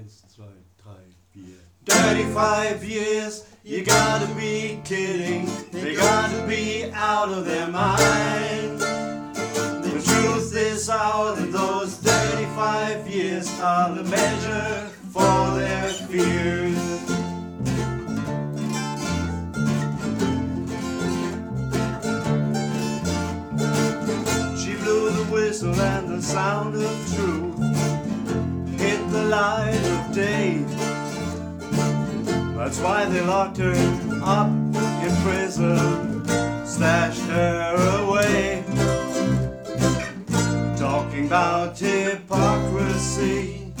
Eins, zwei, drei, vier. Dirty five years, you gotta be kidding. They gotta be out of their mind. The truth is out, and those thirty-five years are the measure for their fears. She blew the whistle and the sound of truth light of day. That's why they locked her up in prison, stashed her away. Talking about hypocrisy,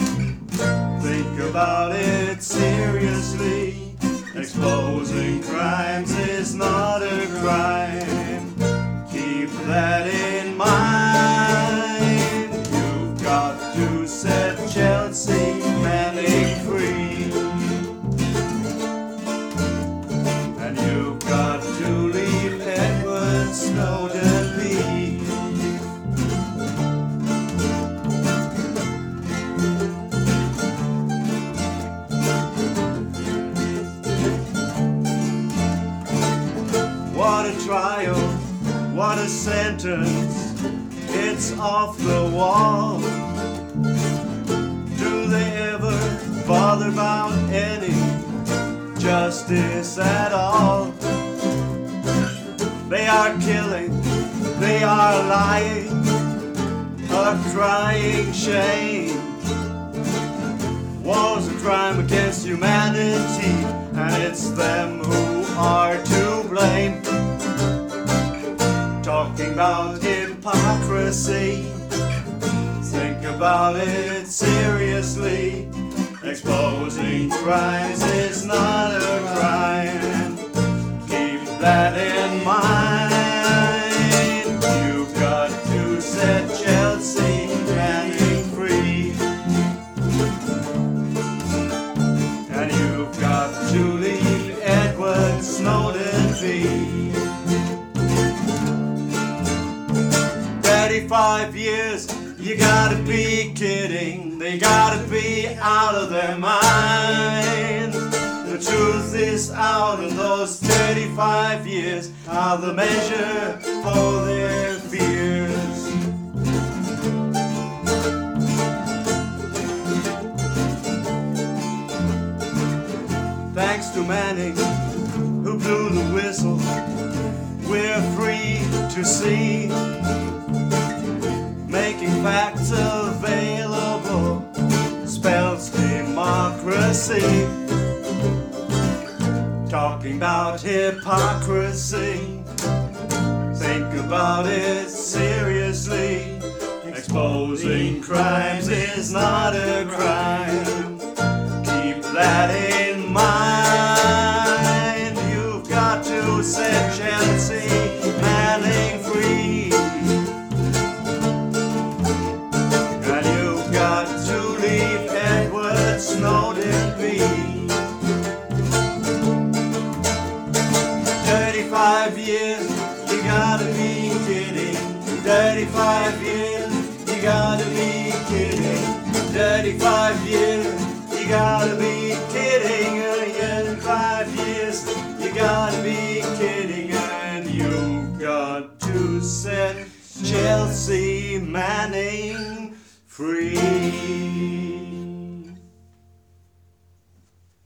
think about it seriously. Exposing crimes is not a crime. Keep that trial, what a sentence, it's off the wall. Do they ever bother about any justice at all? They are killing, they are lying, a crying shame. War's a crime against humanity, and it's them about hypocrisy, think about it seriously. Exposing crimes is not a crime. Keep that in mind. You've got to set 35 years, you gotta be kidding. They gotta be out of their mind. The truth is out, and those 35 years are the measure for their fears. Thanks to Manning, who blew the whistle, we're free to see. Talking about hypocrisy, think about it seriously. Exposing crimes is not a crime. Keep that in mind. 35 years, you gotta be kidding. 35 years, you gotta be kidding. 35 years, you gotta be kidding. And five years, you gotta be kidding. And you've got to set Chelsea Manning free.